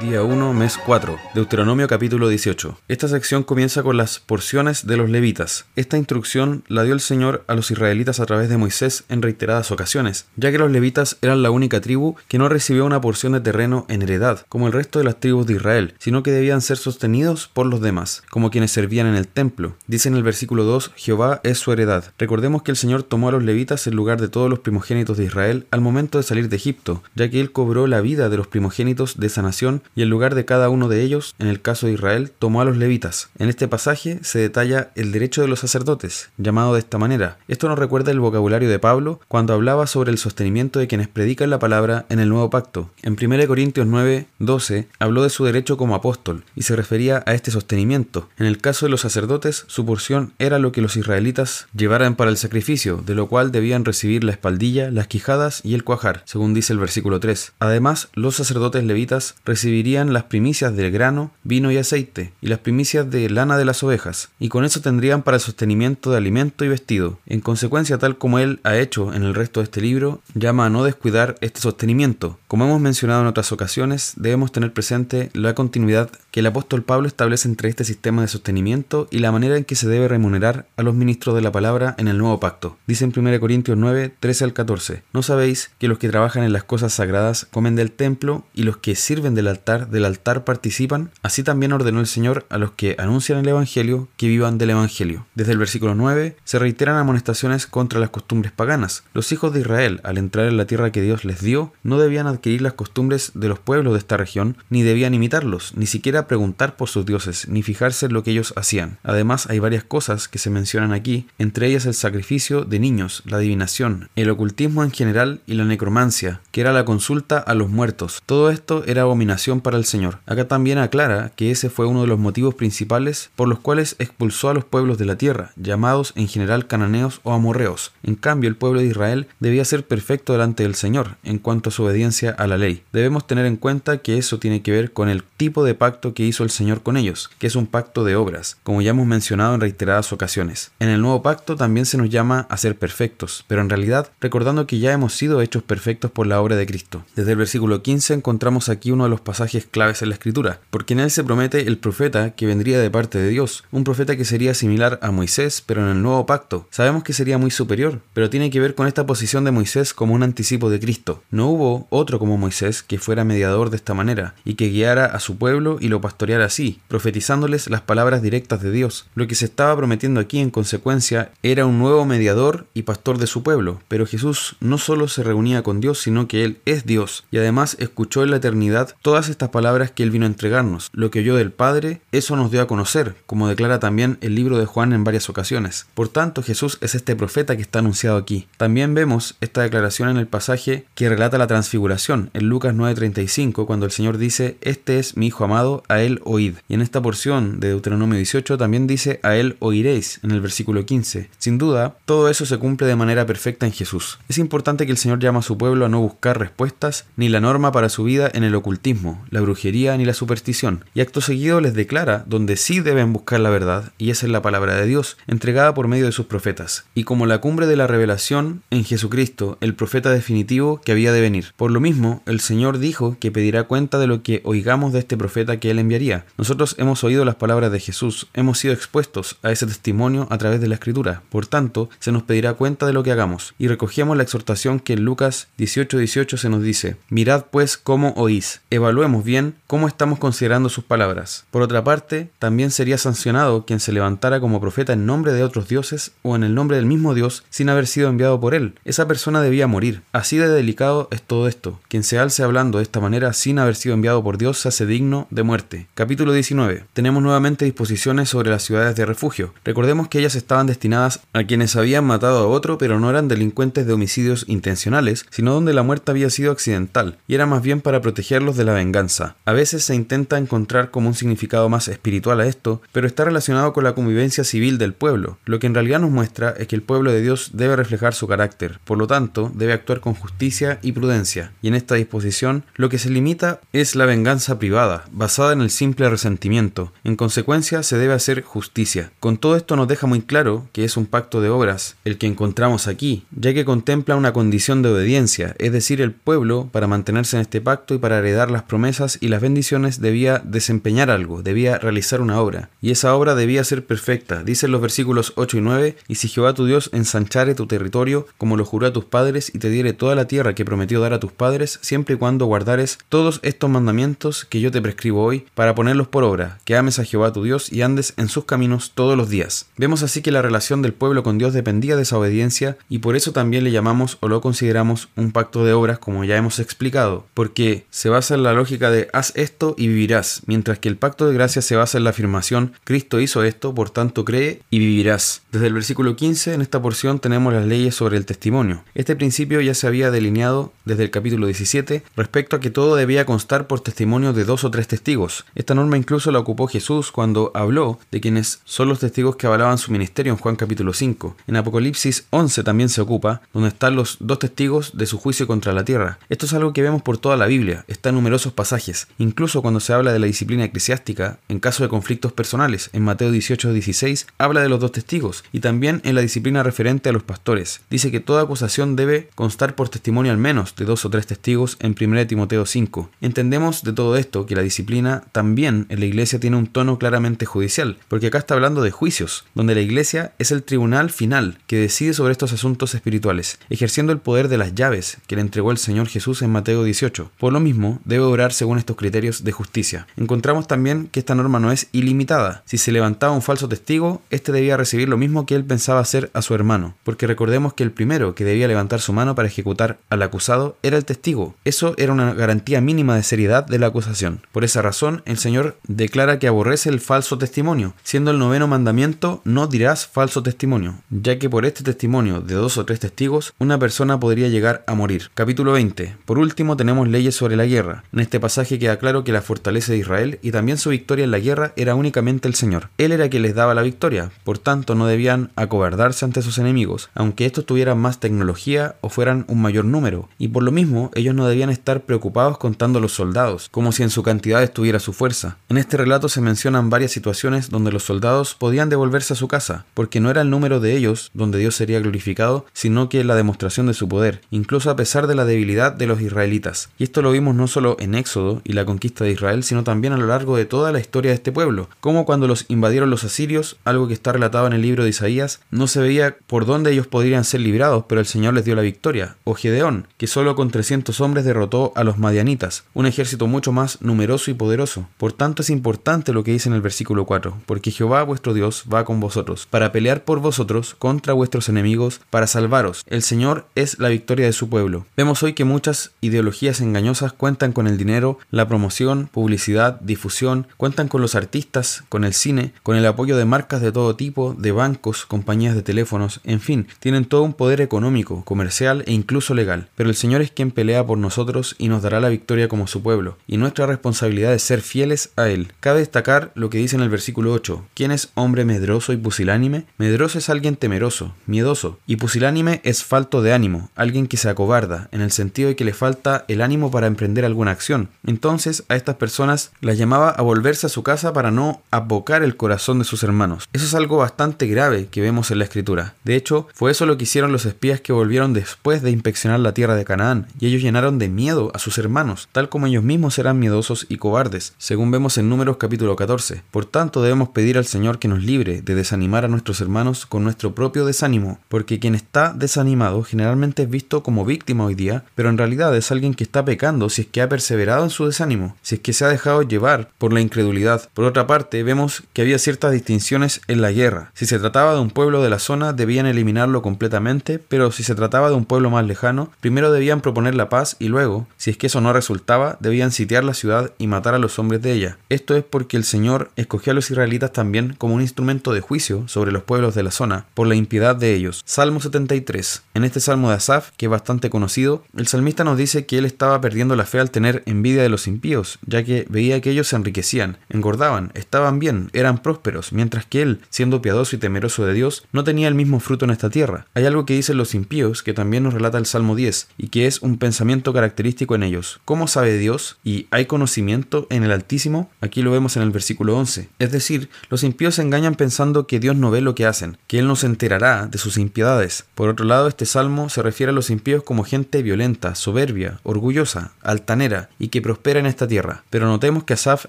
Día 1, mes 4, Deuteronomio capítulo 18. Esta sección comienza con las porciones de los levitas. Esta instrucción la dio el Señor a los israelitas a través de Moisés en reiteradas ocasiones, ya que los levitas eran la única tribu que no recibió una porción de terreno en heredad, como el resto de las tribus de Israel, sino que debían ser sostenidos por los demás, como quienes servían en el templo. Dice en el versículo 2, Jehová es su heredad. Recordemos que el Señor tomó a los levitas en lugar de todos los primogénitos de Israel al momento de salir de Egipto, ya que él cobró la vida de los primogénitos de esa nación y en lugar de cada uno de ellos, en el caso de Israel, tomó a los levitas. En este pasaje se detalla el derecho de los sacerdotes, llamado de esta manera. Esto nos recuerda el vocabulario de Pablo cuando hablaba sobre el sostenimiento de quienes predican la palabra en el nuevo pacto. En 1 Corintios 9, 12 habló de su derecho como apóstol y se refería a este sostenimiento. En el caso de los sacerdotes, su porción era lo que los israelitas llevaran para el sacrificio, de lo cual debían recibir la espaldilla, las quijadas y el cuajar, según dice el versículo 3. Además, los sacerdotes levitas recibían recibirían las primicias del grano, vino y aceite, y las primicias de lana de las ovejas, y con eso tendrían para el sostenimiento de alimento y vestido. En consecuencia, tal como él ha hecho en el resto de este libro, llama a no descuidar este sostenimiento. Como hemos mencionado en otras ocasiones, debemos tener presente la continuidad el apóstol Pablo establece entre este sistema de sostenimiento y la manera en que se debe remunerar a los ministros de la palabra en el nuevo pacto. Dice en 1 Corintios 9, 13 al 14, ¿no sabéis que los que trabajan en las cosas sagradas comen del templo y los que sirven del altar del altar participan? Así también ordenó el Señor a los que anuncian el Evangelio que vivan del Evangelio. Desde el versículo 9 se reiteran amonestaciones contra las costumbres paganas. Los hijos de Israel, al entrar en la tierra que Dios les dio, no debían adquirir las costumbres de los pueblos de esta región, ni debían imitarlos, ni siquiera preguntar por sus dioses, ni fijarse en lo que ellos hacían. Además, hay varias cosas que se mencionan aquí, entre ellas el sacrificio de niños, la adivinación, el ocultismo en general y la necromancia, que era la consulta a los muertos. Todo esto era abominación para el Señor. Acá también aclara que ese fue uno de los motivos principales por los cuales expulsó a los pueblos de la tierra, llamados en general cananeos o amorreos. En cambio, el pueblo de Israel debía ser perfecto delante del Señor en cuanto a su obediencia a la ley. Debemos tener en cuenta que eso tiene que ver con el tipo de pacto que hizo el Señor con ellos, que es un pacto de obras, como ya hemos mencionado en reiteradas ocasiones. En el nuevo pacto también se nos llama a ser perfectos, pero en realidad recordando que ya hemos sido hechos perfectos por la obra de Cristo. Desde el versículo 15 encontramos aquí uno de los pasajes claves en la escritura, porque en él se promete el profeta que vendría de parte de Dios, un profeta que sería similar a Moisés, pero en el nuevo pacto. Sabemos que sería muy superior, pero tiene que ver con esta posición de Moisés como un anticipo de Cristo. No hubo otro como Moisés que fuera mediador de esta manera y que guiara a su pueblo y lo pastoreara así, profetizándoles las palabras directas de Dios. Lo que se estaba prometiendo aquí en consecuencia era un nuevo mediador y pastor de su pueblo, pero Jesús no solo se reunía con Dios, sino que Él es Dios y además escuchó en la eternidad todas estas palabras que Él vino a entregarnos. Lo que oyó del Padre, eso nos dio a conocer, como declara también el libro de Juan en varias ocasiones. Por tanto, Jesús es este profeta que está anunciado aquí. También vemos esta declaración en el pasaje que relata la transfiguración, en Lucas 9:35, cuando el Señor dice, Este es mi Hijo amado, a Él oíd. Y en esta porción de Deuteronomio 18 también dice, A Él oiréis, en el versículo 15. Sin duda, todo eso se cumple de manera perfecta en Jesús. Es importante que el Señor llama a su pueblo a no buscar respuestas ni la norma para su vida en el ocultismo, la brujería ni la superstición, y acto seguido les declara donde sí deben buscar la verdad, y esa es la palabra de Dios, entregada por medio de sus profetas, y como la cumbre de la revelación en Jesucristo, el profeta definitivo que había de venir. Por lo mismo, el Señor dijo que pedirá cuenta de lo que oigamos de este profeta que él enviaría. Nosotros hemos oído las palabras de Jesús, hemos sido expuestos a ese testimonio a través de la Escritura. Por tanto, se nos pedirá cuenta de lo que hagamos. Y recogemos la exhortación que en Lucas 18:18 18 se nos dice, mirad pues cómo oís, evaluemos bien cómo estamos considerando sus palabras. Por otra parte, también sería sancionado quien se levantara como profeta en nombre de otros dioses o en el nombre del mismo Dios sin haber sido enviado por él. Esa persona debía morir. Así de delicado es todo esto. Quien se alce hablando de esta manera sin haber sido enviado por Dios se hace digno de muerte. Capítulo 19. Tenemos nuevamente disposiciones sobre las ciudades de refugio. Recordemos que ellas estaban destinadas a quienes habían matado a otro pero no eran delincuentes de homicidios intencionales, sino donde la muerte había sido accidental, y era más bien para protegerlos de la venganza. A veces se intenta encontrar como un significado más espiritual a esto, pero está relacionado con la convivencia civil del pueblo. Lo que en realidad nos muestra es que el pueblo de Dios debe reflejar su carácter, por lo tanto, debe actuar con justicia y prudencia. Y en esta disposición, lo que se limita es la venganza privada, basada el simple resentimiento. En consecuencia, se debe hacer justicia. Con todo esto nos deja muy claro que es un pacto de obras el que encontramos aquí, ya que contempla una condición de obediencia, es decir, el pueblo, para mantenerse en este pacto y para heredar las promesas y las bendiciones, debía desempeñar algo, debía realizar una obra. Y esa obra debía ser perfecta. Dicen los versículos 8 y 9, y si Jehová tu Dios ensanchare tu territorio, como lo juró a tus padres, y te diere toda la tierra que prometió dar a tus padres, siempre y cuando guardares todos estos mandamientos que yo te prescribo hoy, para ponerlos por obra, que ames a Jehová tu Dios y andes en sus caminos todos los días. Vemos así que la relación del pueblo con Dios dependía de esa obediencia, y por eso también le llamamos o lo consideramos un pacto de obras, como ya hemos explicado, porque se basa en la lógica de haz esto y vivirás, mientras que el pacto de gracia se basa en la afirmación Cristo hizo esto, por tanto cree y vivirás. Desde el versículo 15 en esta porción tenemos las leyes sobre el testimonio. Este principio ya se había delineado desde el capítulo 17 respecto a que todo debía constar por testimonio de dos o tres testigos. Esta norma incluso la ocupó Jesús cuando habló de quienes son los testigos que avalaban su ministerio en Juan capítulo 5. En Apocalipsis 11 también se ocupa, donde están los dos testigos de su juicio contra la tierra. Esto es algo que vemos por toda la Biblia, está en numerosos pasajes, incluso cuando se habla de la disciplina eclesiástica en caso de conflictos personales. En Mateo 18-16 habla de los dos testigos y también en la disciplina referente a los pastores. Dice que toda acusación debe constar por testimonio al menos de dos o tres testigos en 1 Timoteo 5. Entendemos de todo esto que la disciplina también en la iglesia tiene un tono claramente judicial, porque acá está hablando de juicios, donde la iglesia es el tribunal final que decide sobre estos asuntos espirituales, ejerciendo el poder de las llaves que le entregó el Señor Jesús en Mateo 18. Por lo mismo, debe orar según estos criterios de justicia. Encontramos también que esta norma no es ilimitada. Si se levantaba un falso testigo, éste debía recibir lo mismo que él pensaba hacer a su hermano, porque recordemos que el primero que debía levantar su mano para ejecutar al acusado era el testigo. Eso era una garantía mínima de seriedad de la acusación. Por esa razón, el Señor declara que aborrece el falso testimonio, siendo el noveno mandamiento no dirás falso testimonio, ya que por este testimonio de dos o tres testigos, una persona podría llegar a morir. Capítulo 20. Por último, tenemos leyes sobre la guerra. En este pasaje queda claro que la fortaleza de Israel y también su victoria en la guerra era únicamente el Señor. Él era quien les daba la victoria, por tanto no debían acobardarse ante sus enemigos, aunque estos tuvieran más tecnología o fueran un mayor número, y por lo mismo ellos no debían estar preocupados contando los soldados, como si en su cantidad estuviera su fuerza. En este relato se mencionan varias situaciones donde los soldados podían devolverse a su casa, porque no era el número de ellos donde Dios sería glorificado, sino que la demostración de su poder, incluso a pesar de la debilidad de los israelitas. Y esto lo vimos no solo en Éxodo y la conquista de Israel, sino también a lo largo de toda la historia de este pueblo, como cuando los invadieron los asirios, algo que está relatado en el libro de Isaías, no se veía por dónde ellos podrían ser librados, pero el Señor les dio la victoria, o Gedeón, que solo con 300 hombres derrotó a los madianitas, un ejército mucho más numeroso y poderoso. Por tanto es importante lo que dice en el versículo 4, porque Jehová vuestro Dios va con vosotros, para pelear por vosotros contra vuestros enemigos, para salvaros. El Señor es la victoria de su pueblo. Vemos hoy que muchas ideologías engañosas cuentan con el dinero, la promoción, publicidad, difusión, cuentan con los artistas, con el cine, con el apoyo de marcas de todo tipo, de bancos, compañías de teléfonos, en fin, tienen todo un poder económico, comercial e incluso legal. Pero el Señor es quien pelea por nosotros y nos dará la victoria como su pueblo, y nuestra responsabilidad es ser fieles a Él. Cabe destacar lo que dice en el versículo 8, ¿quién es hombre medroso y pusilánime? Medroso es alguien temeroso, miedoso, y pusilánime es falto de ánimo, alguien que se acobarda, en el sentido de que le falta el ánimo para emprender alguna acción. Entonces a estas personas las llamaba a volverse a su casa para no abocar el corazón de sus hermanos. Eso es algo bastante grave que vemos en la escritura. De hecho, fue eso lo que hicieron los espías que volvieron después de inspeccionar la tierra de Canaán, y ellos llenaron de miedo a sus hermanos, tal como ellos mismos eran miedosos y cobardes, según vemos en Números capítulo 14. Por tanto, debemos pedir al Señor que nos libre de desanimar a nuestros hermanos con nuestro propio desánimo, porque quien está desanimado generalmente es visto como víctima hoy día, pero en realidad es alguien que está pecando si es que ha perseverado en su desánimo, si es que se ha dejado llevar por la incredulidad. Por otra parte, vemos que había ciertas distinciones en la guerra. Si se trataba de un pueblo de la zona, debían eliminarlo completamente, pero si se trataba de un pueblo más lejano, primero debían proponer la paz y luego, si es que eso no resultaba, debían sitiar la ciudad y matar a hombres de ella. Esto es porque el Señor escogió a los israelitas también como un instrumento de juicio sobre los pueblos de la zona, por la impiedad de ellos. Salmo 73. En este salmo de Asaf, que es bastante conocido, el salmista nos dice que él estaba perdiendo la fe al tener envidia de los impíos, ya que veía que ellos se enriquecían, engordaban, estaban bien, eran prósperos, mientras que él, siendo piadoso y temeroso de Dios, no tenía el mismo fruto en esta tierra. Hay algo que dicen los impíos, que también nos relata el Salmo 10, y que es un pensamiento característico en ellos. ¿Cómo sabe Dios? Y hay conocimiento en el Altísimo, aquí lo vemos en el versículo 11. Es decir, los impíos se engañan pensando que Dios no ve lo que hacen, que Él no se enterará de sus impiedades. Por otro lado, este salmo se refiere a los impíos como gente violenta, soberbia, orgullosa, altanera y que prospera en esta tierra. Pero notemos que Asaf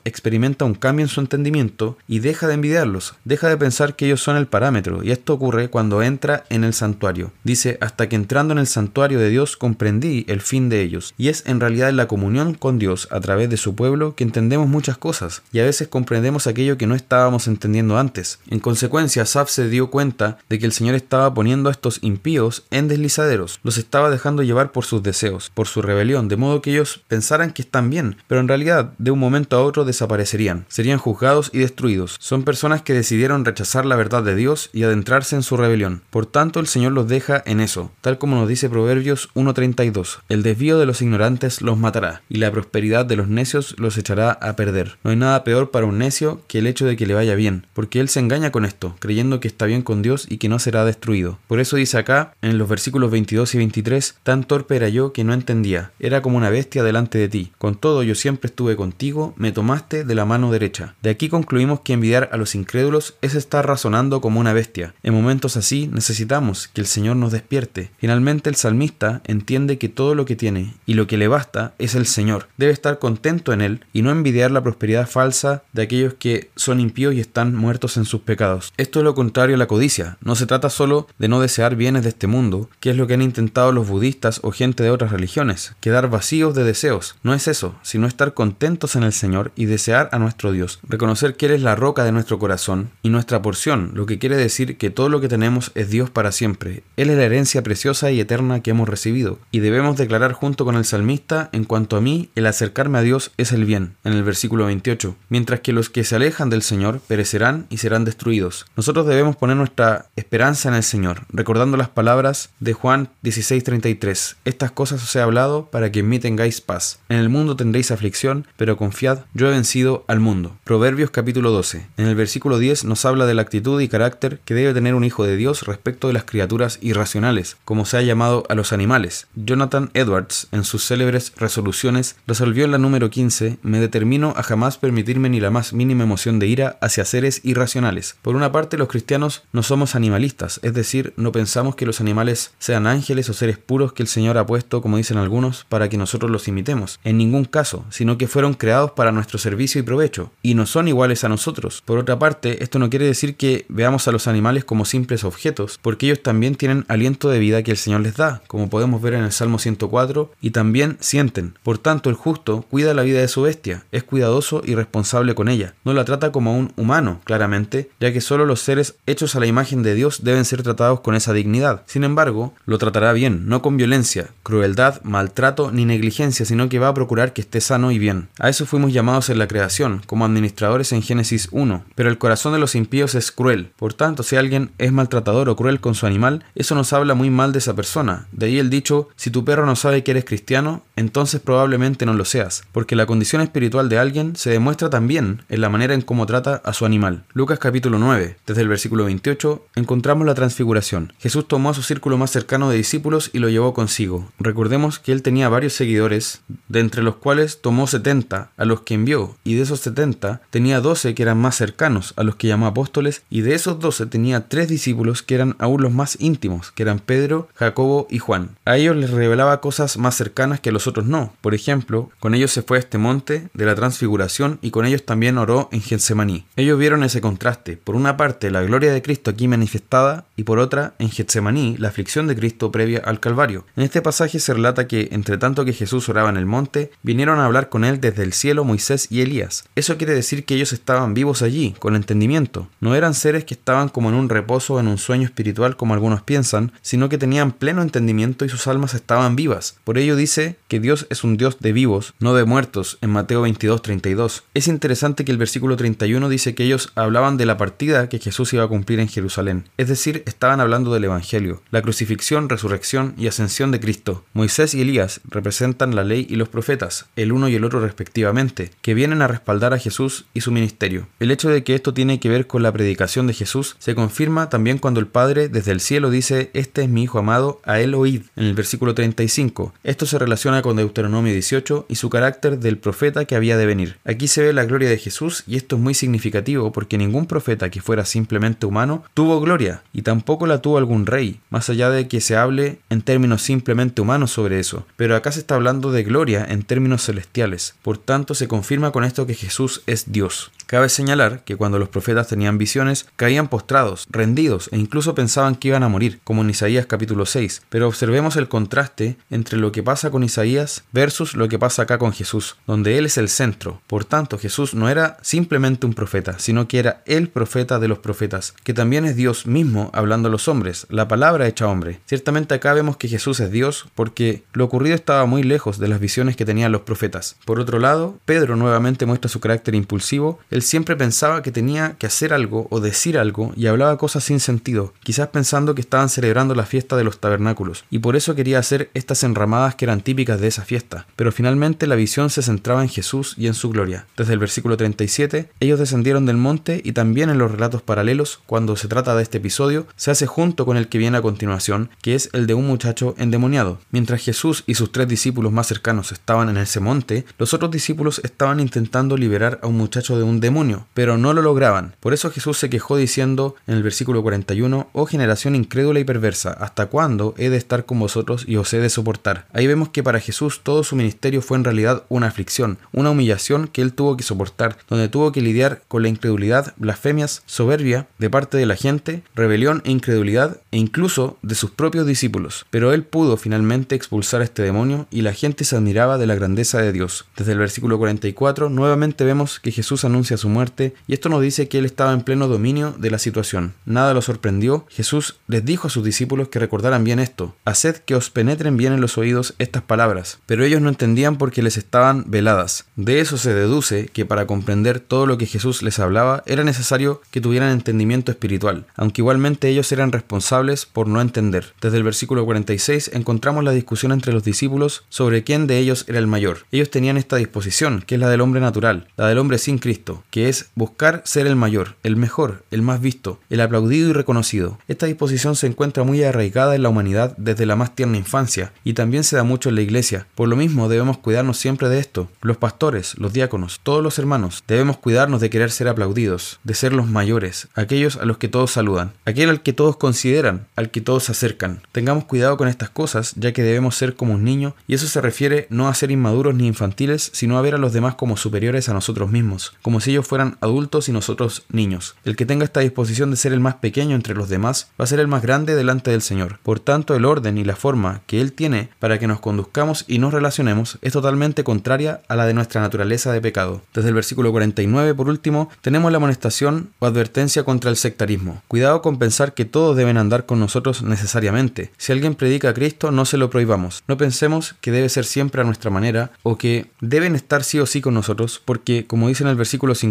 experimenta un cambio en su entendimiento y deja de envidiarlos, deja de pensar que ellos son el parámetro, y esto ocurre cuando entra en el santuario. Dice, hasta que entrando en el santuario de Dios comprendí el fin de ellos, y es en realidad la comunión con Dios a través de su pueblo que entendemos muchas cosas, y a veces comprendemos aquello que no estábamos entendiendo antes. En consecuencia, Asaf se dio cuenta de que el Señor estaba poniendo a estos impíos en deslizaderos, los estaba dejando llevar por sus deseos, por su rebelión, de modo que ellos pensaran que están bien, pero en realidad de un momento a otro desaparecerían, serían juzgados y destruidos. Son personas que decidieron rechazar la verdad de Dios y adentrarse en su rebelión. Por tanto, el Señor los deja en eso, tal como nos dice Proverbios 1.32. El desvío de los ignorantes los matará, y la prosperidad de los necios los echará a perder. No hay nada peor para un necio que el hecho de que le vaya bien, porque él se engaña con esto, creyendo que está bien con Dios y que no será destruido. Por eso dice acá, en los versículos 22 y 23, tan torpe era yo que no entendía, era como una bestia delante de ti. Con todo yo siempre estuve contigo, me tomaste de la mano derecha. De aquí concluimos que envidiar a los incrédulos es estar razonando como una bestia. En momentos así necesitamos que el Señor nos despierte. Finalmente el salmista entiende que todo lo que tiene y lo que le basta es el Señor. Debe estar contento en él y no envidiar la prosperidad falsa de aquellos que son impíos y están muertos en sus pecados. Esto es lo contrario a la codicia. No se trata solo de no desear bienes de este mundo, que es lo que han intentado los budistas o gente de otras religiones, quedar vacíos de deseos. No es eso, sino estar contentos en el Señor y desear a nuestro Dios. Reconocer que Él es la roca de nuestro corazón y nuestra porción, lo que quiere decir que todo lo que tenemos es Dios para siempre. Él es la herencia preciosa y eterna que hemos recibido. Y debemos declarar junto con el salmista, en cuanto a mí, el acercarme a Dios es el bien, en el versículo 28. Mientras que los que se alejan del Señor perecerán y serán destruidos. Nosotros debemos poner nuestra esperanza en el Señor, recordando las palabras de Juan 16:33. Estas cosas os he hablado para que en mí tengáis paz. En el mundo tendréis aflicción, pero confiad, yo he vencido al mundo. Proverbios capítulo 12. En el versículo 10 nos habla de la actitud y carácter que debe tener un hijo de Dios respecto de las criaturas irracionales, como se ha llamado a los animales. Jonathan Edwards, en sus célebres resoluciones, resolvió en la número 15, me determino a jamás permitirme ni la más mínima emoción de ira hacia seres irracionales. Por una parte, los cristianos no somos animalistas, es decir, no pensamos que los animales sean ángeles o seres puros que el Señor ha puesto, como dicen algunos, para que nosotros los imitemos. En ningún caso, sino que fueron creados para nuestro servicio y provecho, y no son iguales a nosotros. Por otra parte, esto no quiere decir que veamos a los animales como simples objetos, porque ellos también tienen aliento de vida que el Señor les da, como podemos ver en el Salmo 104, y también sienten. Por tanto, el justo cuida la vida de su bestia, es cuidadoso y responsable con ella. No la trata como un humano, claramente, ya que solo los seres hechos a la imagen de Dios deben ser tratados con esa dignidad. Sin embargo, lo tratará bien, no con violencia, crueldad, maltrato ni negligencia, sino que va a procurar que esté sano y bien. A eso fuimos llamados en la creación, como administradores en Génesis 1. Pero el corazón de los impíos es cruel. Por tanto, si alguien es maltratador o cruel con su animal, eso nos habla muy mal de esa persona. De ahí el dicho, si tu perro no sabe que eres cristiano, entonces probablemente no lo seas, porque la condición espiritual de alguien se demuestra también en la manera en cómo trata a su animal. Lucas capítulo 9, desde el versículo 28, encontramos la transfiguración. Jesús tomó a su círculo más cercano de discípulos y lo llevó consigo. Recordemos que él tenía varios seguidores, de entre los cuales tomó 70 a los que envió, y de esos 70 tenía 12 que eran más cercanos, a los que llamó apóstoles, y de esos 12 tenía tres discípulos que eran aún los más íntimos, que eran Pedro, Jacobo y Juan. A ellos les revelaba cosas más cercanas que a los otros no. Por ejemplo, con ellos se fue a este monte de la transfiguración y con ellos también oró en Getsemaní. Ellos vieron ese contraste, por una parte la gloria de Cristo aquí manifestada y por otra en Getsemaní la aflicción de Cristo previa al Calvario. En este pasaje se relata que, entre tanto que Jesús oraba en el monte, vinieron a hablar con él desde el cielo Moisés y Elías. Eso quiere decir que ellos estaban vivos allí, con entendimiento. No eran seres que estaban como en un reposo o en un sueño espiritual como algunos piensan, sino que tenían pleno entendimiento y sus almas estaban vivas. Por ello dice que Dios es un Dios de vivos, no de muertos, en Mateo 22, 32. Es interesante que el versículo 31 dice que ellos hablaban de la partida que Jesús iba a cumplir en Jerusalén. Es decir, estaban hablando del Evangelio, la crucifixión, resurrección y ascensión de Cristo. Moisés y Elías representan la ley y los profetas, el uno y el otro respectivamente, que vienen a respaldar a Jesús y su ministerio. El hecho de que esto tiene que ver con la predicación de Jesús se confirma también cuando el Padre desde el cielo dice, este es mi Hijo amado, a él oíd, en el versículo 35. Esto se relaciona con Deuteronomio 18 y su carácter del profeta que había de venir. Aquí se ve la gloria de Jesús y esto es muy significativo porque ningún profeta que fuera simplemente humano tuvo gloria y tampoco la tuvo algún rey, más allá de que se hable en términos simplemente humanos sobre eso. Pero acá se está hablando de gloria en términos celestiales. Por tanto, se confirma con esto que Jesús es Dios. Cabe señalar que cuando los profetas tenían visiones, caían postrados, rendidos e incluso pensaban que iban a morir, como en Isaías capítulo 6. Pero observemos el contraste entre lo que pasa con Isaías versus lo que pasa acá con Jesús, donde Él es el centro. Por tanto, Jesús no era simplemente un profeta, sino que era el profeta de los profetas, que también es Dios mismo hablando a los hombres, la palabra hecha hombre. Ciertamente acá vemos que Jesús es Dios porque lo ocurrido estaba muy lejos de las visiones que tenían los profetas. Por otro lado, Pedro nuevamente muestra su carácter impulsivo, él siempre pensaba que tenía que hacer algo o decir algo y hablaba cosas sin sentido, quizás pensando que estaban celebrando la fiesta de los tabernáculos, y por eso quería hacer estas enramadas que eran típicas de esa fiesta. Pero finalmente la visión se centraba en Jesús y en su gloria. Desde el versículo 37, ellos descendieron del monte y también en los relatos paralelos, cuando se trata de este episodio, se hace junto con el que viene a continuación, que es el de un muchacho endemoniado. Mientras Jesús y sus tres discípulos más cercanos estaban en ese monte, los otros discípulos estaban intentando liberar a un muchacho de un demonio, pero no lo lograban. Por eso Jesús se quejó diciendo en el versículo 41, Oh generación incrédula y perversa, ¿hasta cuándo he de estar con vosotros y os he de soportar? Ahí vemos que para Jesús todo su ministerio fue en realidad una aflicción, una humillación que él tuvo que soportar, donde tuvo que lidiar con la incredulidad, blasfemias, soberbia de parte de la gente, rebelión e incredulidad e incluso de sus propios discípulos. Pero él pudo finalmente expulsar a este demonio y la gente se admiraba de la grandeza de Dios. Desde el versículo 44 nuevamente vemos que Jesús anuncia su muerte y esto nos dice que él estaba en pleno dominio de la situación. Nada lo sorprendió. Jesús les dijo a sus discípulos que recordaran bien esto. Haced que os penetren bien en los oídos estas palabras. Pero ellos no entendían porque les estaban veladas. De eso se deduce que para comprender todo lo que Jesús les hablaba era necesario que tuvieran entendimiento espiritual, aunque igualmente ellos eran responsables por no entender. Desde el versículo 46 encontramos la discusión entre los discípulos sobre quién de ellos era el mayor. Ellos tenían esta disposición, que es la del hombre natural, la del hombre sin Cristo, que es buscar ser el mayor, el mejor, el más visto, el aplaudido y reconocido. Esta disposición se encuentra muy arraigada en la humanidad desde la más tierna infancia y también se da mucho en la iglesia. Por lo mismo debemos cuidarnos siempre de esto. Los pastores, los diáconos, todos los hermanos, debemos cuidarnos de querer ser aplaudidos, de ser los mayores, aquellos a los que todos saludan, aquel al que todos consideran, al que todos se acercan. Tengamos cuidado con estas cosas, ya que debemos ser como un niño, y eso se refiere no a ser inmaduros ni infantiles, sino a ver a los demás como superiores a nosotros mismos, como si ellos fueran adultos y nosotros niños. El que tenga esta disposición de ser el más pequeño entre los demás va a ser el más grande delante del Señor. Por tanto, el orden y la forma que Él tiene para que nos conduzcamos y nos relacionemos es totalmente contraria a la de nuestra naturaleza de pecado. Desde el versículo 49, por último, tenemos la amonestación o advertencia contra el sectarismo. Cuidado con pensar que todos deben andar con nosotros necesariamente. Si alguien predica a Cristo, no se lo prohibamos. No pensemos que debe ser siempre a nuestra manera o que deben estar sí o sí con nosotros, porque, como dice en el versículo 50,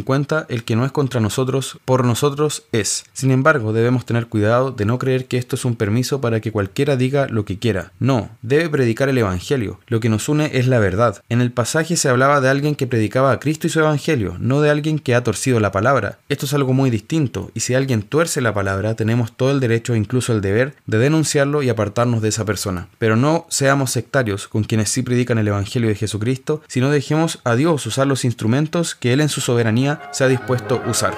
el que no es contra nosotros, por nosotros es. Sin embargo, debemos tener cuidado de no creer que esto es un permiso para que cualquiera diga lo que quiera. No, debe predicar el Evangelio. Lo que nos une es la verdad. En el pasaje se hablaba de alguien que predicaba a Cristo y su Evangelio, no de alguien que ha torcido la palabra. Esto es algo muy distinto, y si alguien tuerce la palabra, tenemos todo el derecho incluso el deber de denunciarlo y apartarnos de esa persona. Pero no seamos sectarios con quienes sí predican el Evangelio de Jesucristo, sino dejemos a Dios usar los instrumentos que Él en su soberanía se ha dispuesto a usar.